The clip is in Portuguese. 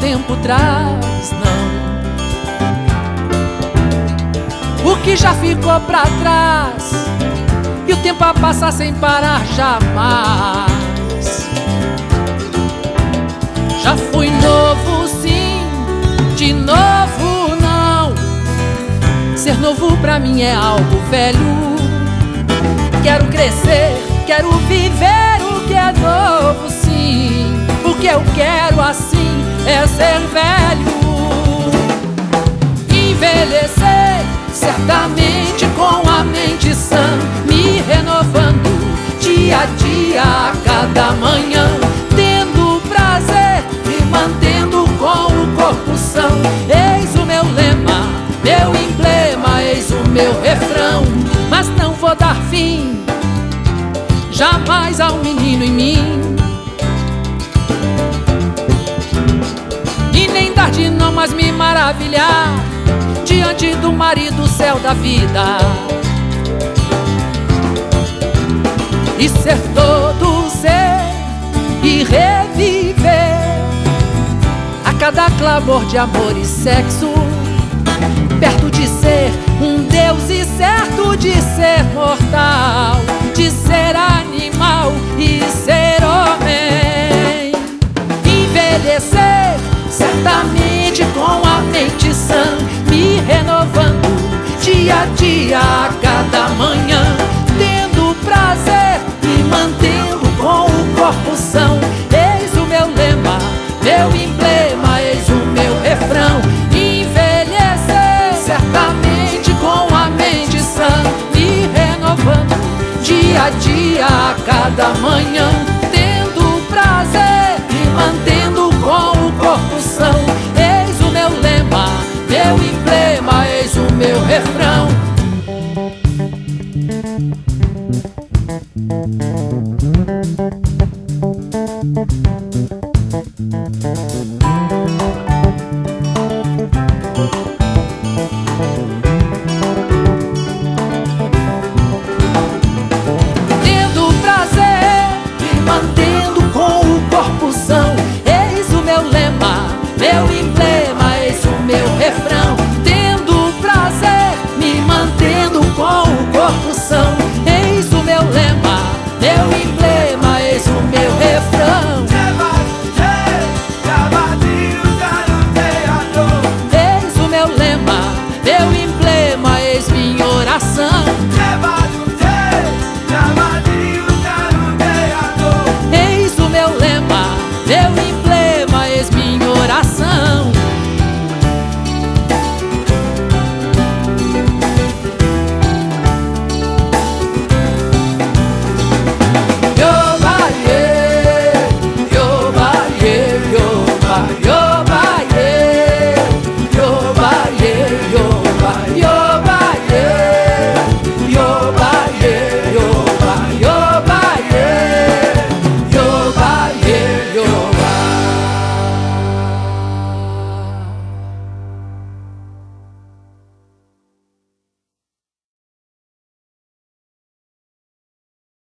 tempo traz, não. O que já ficou pra trás e o tempo a passar sem parar jamais. Já fui novo, sim, de novo não. Ser novo pra mim é algo velho. Quero crescer, quero viver o que é novo, sim. O que eu quero assim é ser velho. Envelhecer, certamente com a mente sã, me renovando dia a dia, a cada manhã, tendo prazer, me mantendo com o corpo são. Eis o meu lema, meu emblema, eis o meu refrão, mas não vou dar fim jamais ao menino em mim. Tarde não mais me maravilhar Diante do marido céu da vida. E ser todo ser e reviver A cada clamor de amor e sexo. Perto de ser um Deus e certo de ser mortal dia a cada manhã, tendo prazer, me mantendo com o corpo são. Eis o meu lema, meu emblema, eis o meu refrão. Envelhecer, certamente com a mente sã, me renovando dia a dia, a cada manhã,